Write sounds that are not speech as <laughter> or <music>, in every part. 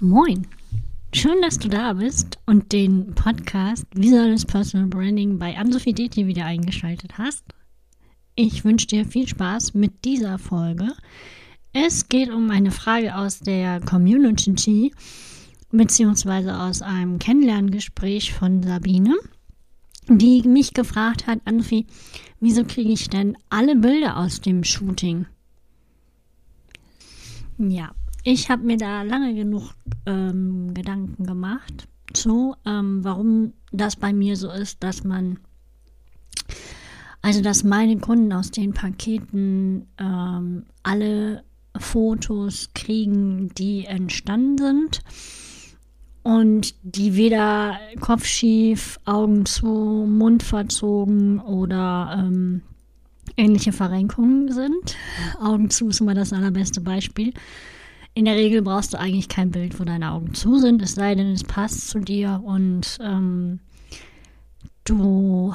Moin! Schön, dass du da bist und den Podcast Visuelles Personal Branding bei Ansophie DT wieder eingeschaltet hast. Ich wünsche dir viel Spaß mit dieser Folge. Es geht um eine Frage aus der Community beziehungsweise aus einem Kennenlerngespräch von Sabine, die mich gefragt hat, Ansophie, wieso kriege ich denn alle Bilder aus dem Shooting? Ja, ich habe mir da lange genug ähm, Gedanken gemacht zu, ähm, warum das bei mir so ist, dass man, also dass meine Kunden aus den Paketen ähm, alle Fotos kriegen, die entstanden sind und die weder kopfschief, Augen zu, Mund verzogen oder ähm, ähnliche Verrenkungen sind. Augen zu ist immer das allerbeste Beispiel. In der Regel brauchst du eigentlich kein Bild, wo deine Augen zu sind, es sei denn, es passt zu dir und ähm, du,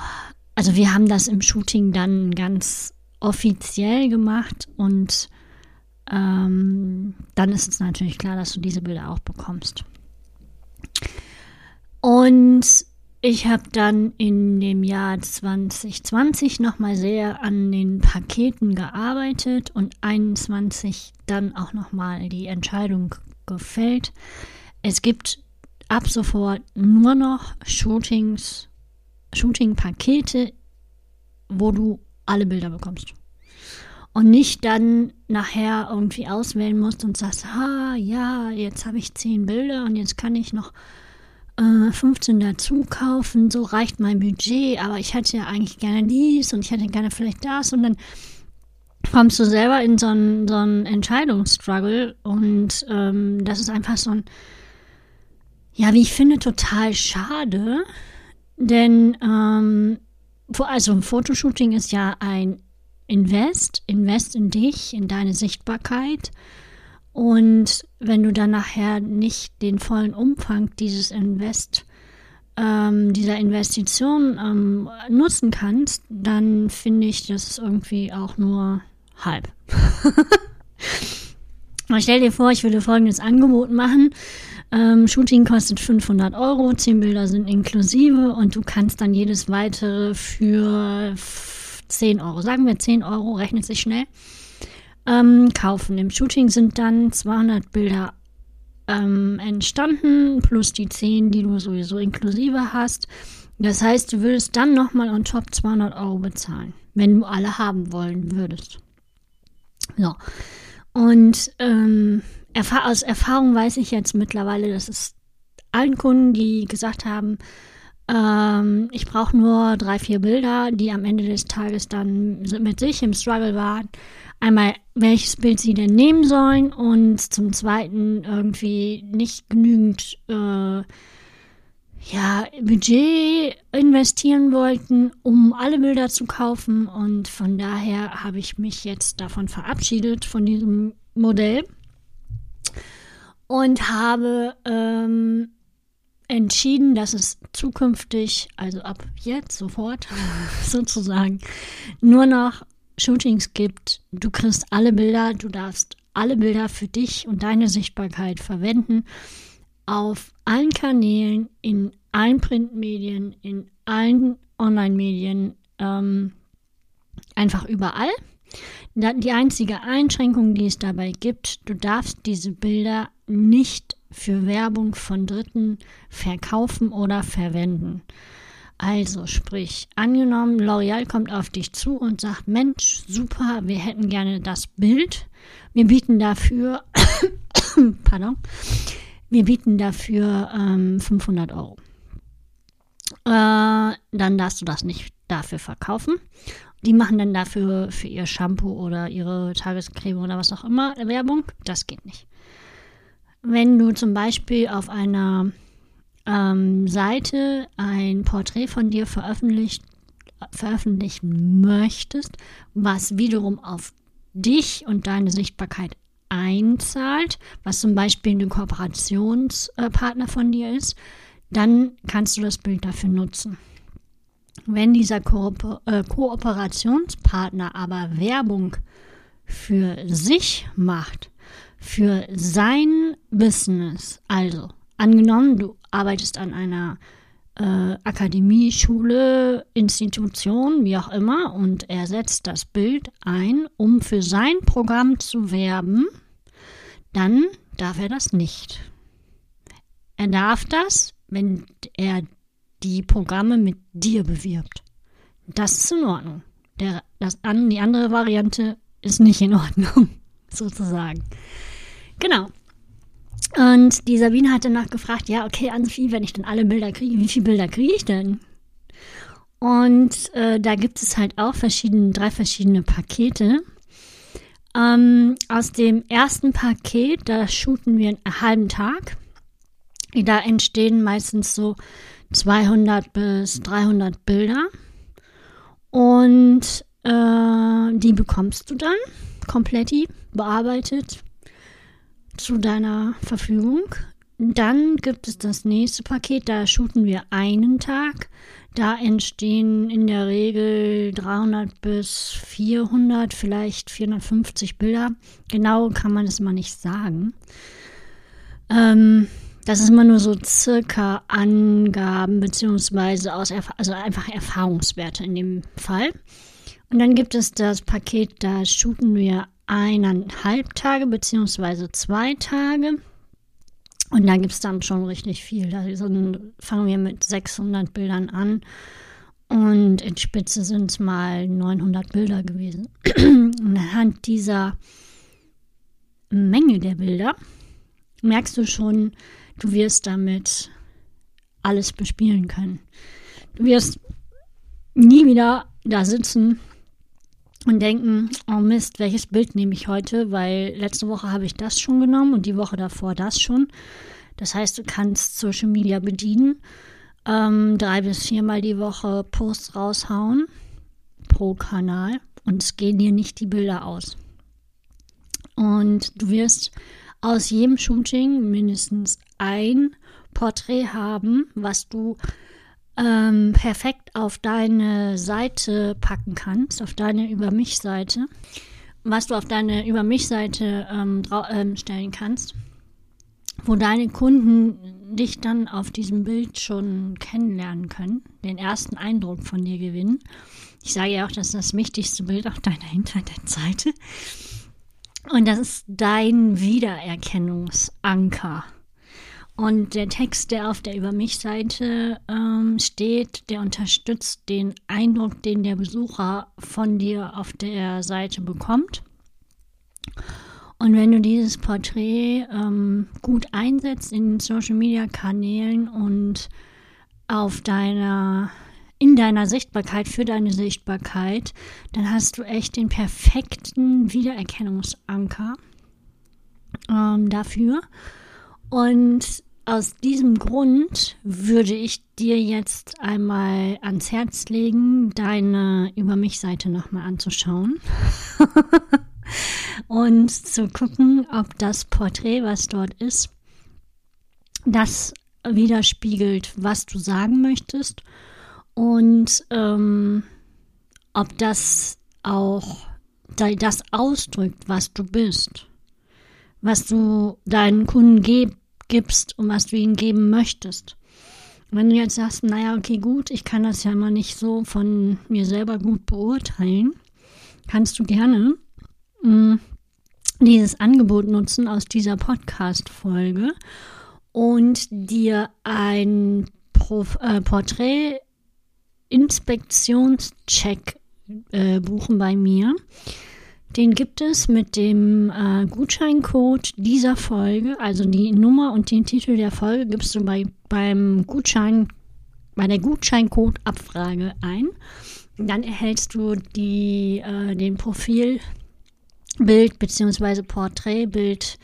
also wir haben das im Shooting dann ganz offiziell gemacht und ähm, dann ist es natürlich klar, dass du diese Bilder auch bekommst. Und ich habe dann in dem Jahr 2020 nochmal sehr an den Paketen gearbeitet und 21 dann auch nochmal die Entscheidung gefällt. Es gibt ab sofort nur noch Shootings, Shooting-Pakete, wo du alle Bilder bekommst. Und nicht dann nachher irgendwie auswählen musst und sagst, ah ja, jetzt habe ich zehn Bilder und jetzt kann ich noch äh, 15 dazu kaufen, so reicht mein Budget, aber ich hätte ja eigentlich gerne dies und ich hätte gerne vielleicht das und dann kommst du selber in so einen, so einen Entscheidungsstruggle und ähm, das ist einfach so ein, ja, wie ich finde, total schade, denn ähm, also ein Fotoshooting ist ja ein Invest, Invest in dich, in deine Sichtbarkeit und wenn du dann nachher nicht den vollen Umfang dieses Invest, ähm, dieser Investition ähm, nutzen kannst, dann finde ich das irgendwie auch nur halb. <laughs> stell dir vor, ich würde folgendes Angebot machen. Ähm, Shooting kostet 500 Euro, 10 Bilder sind inklusive und du kannst dann jedes weitere für 10 Euro, sagen wir 10 Euro, rechnet sich schnell, ähm, kaufen. Im Shooting sind dann 200 Bilder ähm, entstanden, plus die 10, die du sowieso inklusive hast. Das heißt, du würdest dann nochmal on top 200 Euro bezahlen, wenn du alle haben wollen würdest. So. Und ähm, aus Erfahrung weiß ich jetzt mittlerweile, dass es allen Kunden, die gesagt haben, ähm, ich brauche nur drei, vier Bilder, die am Ende des Tages dann mit sich im Struggle waren, einmal, welches Bild sie denn nehmen sollen und zum Zweiten irgendwie nicht genügend äh, ja, Budget investieren wollten, um alle Bilder zu kaufen. Und von daher habe ich mich jetzt davon verabschiedet, von diesem Modell. Und habe ähm, entschieden, dass es zukünftig, also ab jetzt sofort <laughs> sozusagen, nur noch Shootings gibt. Du kriegst alle Bilder, du darfst alle Bilder für dich und deine Sichtbarkeit verwenden. Auf allen Kanälen, in allen Printmedien, in allen Online-Medien, ähm, einfach überall. Die einzige Einschränkung, die es dabei gibt, du darfst diese Bilder nicht für Werbung von Dritten verkaufen oder verwenden. Also sprich, angenommen, L'Oreal kommt auf dich zu und sagt, Mensch, super, wir hätten gerne das Bild. Wir bieten dafür, <coughs> pardon, wir bieten dafür ähm, 500 Euro. Äh, dann darfst du das nicht dafür verkaufen. Die machen dann dafür für ihr Shampoo oder ihre Tagescreme oder was auch immer Werbung. Das geht nicht. Wenn du zum Beispiel auf einer ähm, Seite ein Porträt von dir veröffentlicht, veröffentlichen möchtest, was wiederum auf dich und deine Sichtbarkeit einzahlt, was zum Beispiel ein Kooperationspartner von dir ist, dann kannst du das Bild dafür nutzen. Wenn dieser Kooper äh, Kooperationspartner aber Werbung für sich macht, für sein Business, also angenommen, du arbeitest an einer äh, Akademie, Schule, Institution, wie auch immer, und er setzt das Bild ein, um für sein Programm zu werben, dann darf er das nicht. Er darf das, wenn er die Programme mit dir bewirbt. Das ist in Ordnung. Der, das, die andere Variante ist nicht in Ordnung, <laughs> sozusagen. Genau. Und die Sabine hatte nachgefragt, ja, okay, Anfi, wenn ich dann alle Bilder kriege, wie viele Bilder kriege ich denn? Und äh, da gibt es halt auch verschiedene, drei verschiedene Pakete. Ähm, aus dem ersten Paket, da shooten wir einen halben Tag. Da entstehen meistens so 200 bis 300 Bilder. Und äh, die bekommst du dann komplett bearbeitet zu deiner Verfügung. Dann gibt es das nächste Paket, da shooten wir einen Tag. Da entstehen in der Regel 300 bis 400, vielleicht 450 Bilder. Genau kann man es mal nicht sagen. Ähm, das ist immer nur so circa Angaben beziehungsweise aus also einfach Erfahrungswerte in dem Fall. Und dann gibt es das Paket, da shooten wir eineinhalb Tage beziehungsweise zwei Tage. Und da gibt es dann schon richtig viel. Da fangen wir mit 600 Bildern an. Und in Spitze sind es mal 900 Bilder gewesen. Und <clears throat> anhand dieser Menge der Bilder merkst du schon, du wirst damit alles bespielen können. Du wirst nie wieder da sitzen und denken, oh Mist, welches Bild nehme ich heute, weil letzte Woche habe ich das schon genommen und die Woche davor das schon. Das heißt, du kannst Social Media bedienen, ähm, drei bis viermal die Woche Posts raushauen pro Kanal und es gehen dir nicht die Bilder aus. Und du wirst aus jedem Shooting mindestens ein Porträt haben, was du ähm, perfekt auf deine Seite packen kannst, auf deine Über mich-Seite, was du auf deine Über mich-Seite ähm, ähm, stellen kannst, wo deine Kunden dich dann auf diesem Bild schon kennenlernen können, den ersten Eindruck von dir gewinnen. Ich sage ja auch, das ist das wichtigste Bild auf deiner Internetseite. Und das ist dein Wiedererkennungsanker. Und der Text, der auf der Über mich-Seite ähm, steht, der unterstützt den Eindruck, den der Besucher von dir auf der Seite bekommt. Und wenn du dieses Porträt ähm, gut einsetzt in Social-Media-Kanälen und auf deiner in deiner Sichtbarkeit, für deine Sichtbarkeit, dann hast du echt den perfekten Wiedererkennungsanker ähm, dafür. Und aus diesem Grund würde ich dir jetzt einmal ans Herz legen, deine Über mich-Seite nochmal anzuschauen <laughs> und zu gucken, ob das Porträt, was dort ist, das widerspiegelt, was du sagen möchtest und ähm, ob das auch das ausdrückt, was du bist, was du deinen Kunden gibst gibst und was du ihnen geben möchtest. Wenn du jetzt sagst, naja, okay, gut, ich kann das ja immer nicht so von mir selber gut beurteilen, kannst du gerne mh, mm, dieses Angebot nutzen aus dieser Podcast-Folge und dir ein Pro äh, Porträt-Inspektionscheck äh, buchen bei mir. Den gibt es mit dem äh, Gutscheincode dieser Folge, also die Nummer und den Titel der Folge gibst du bei, beim Gutschein, bei der Gutscheincode-Abfrage ein. Dann erhältst du die, äh, den Profilbild bzw. Porträtbild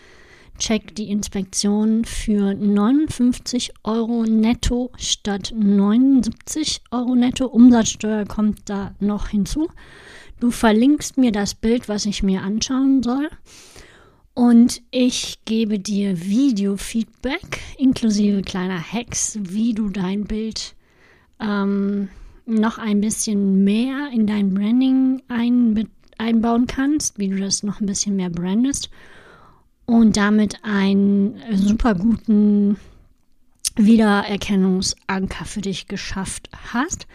Check die Inspektion für 59 Euro netto statt 79 Euro netto. Umsatzsteuer kommt da noch hinzu. Du verlinkst mir das Bild, was ich mir anschauen soll. Und ich gebe dir Video-Feedback inklusive kleiner Hacks, wie du dein Bild ähm, noch ein bisschen mehr in dein Branding ein, einbauen kannst, wie du das noch ein bisschen mehr brandest. und damit einen super guten Wiedererkennungsanker für dich geschafft hast.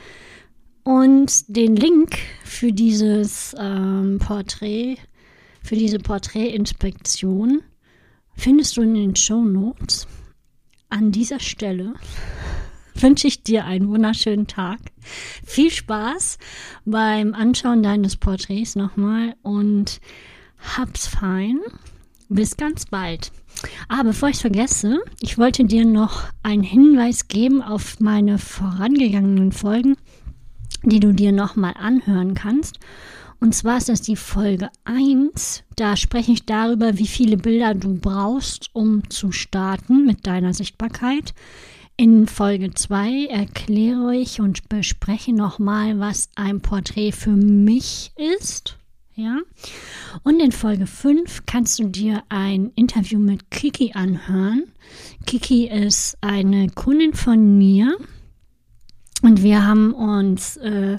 Und den Link für dieses ähm, Porträt, für diese Porträtinspektion findest du in den Show Notes. An dieser Stelle <laughs> wünsche ich dir einen wunderschönen Tag. Viel Spaß beim Anschauen deines Porträts nochmal und hab's fein. Bis ganz bald. Ah, bevor ich vergesse, ich wollte dir noch einen Hinweis geben auf meine vorangegangenen Folgen, die du dir nochmal anhören kannst. Und zwar ist das die Folge 1. Da spreche ich darüber, wie viele Bilder du brauchst, um zu starten mit deiner Sichtbarkeit. In Folge 2 erkläre ich und bespreche nochmal, was ein Porträt für mich ist. Ja. Und in Folge 5 kannst du dir ein Interview mit Kiki anhören. Kiki ist eine Kundin von mir und wir haben uns, äh,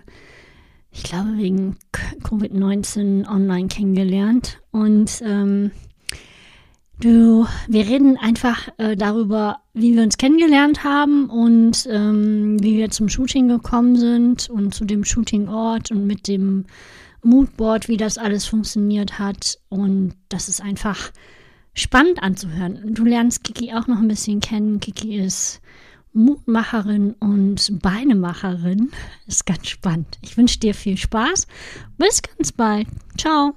ich glaube, wegen Covid-19 online kennengelernt. Und ähm, du, wir reden einfach äh, darüber, wie wir uns kennengelernt haben und ähm, wie wir zum Shooting gekommen sind und zu dem Shootingort und mit dem Moodboard, wie das alles funktioniert hat. Und das ist einfach spannend anzuhören. Du lernst Kiki auch noch ein bisschen kennen. Kiki ist Mutmacherin und Beinemacherin. Ist ganz spannend. Ich wünsche dir viel Spaß. Bis ganz bald. Ciao.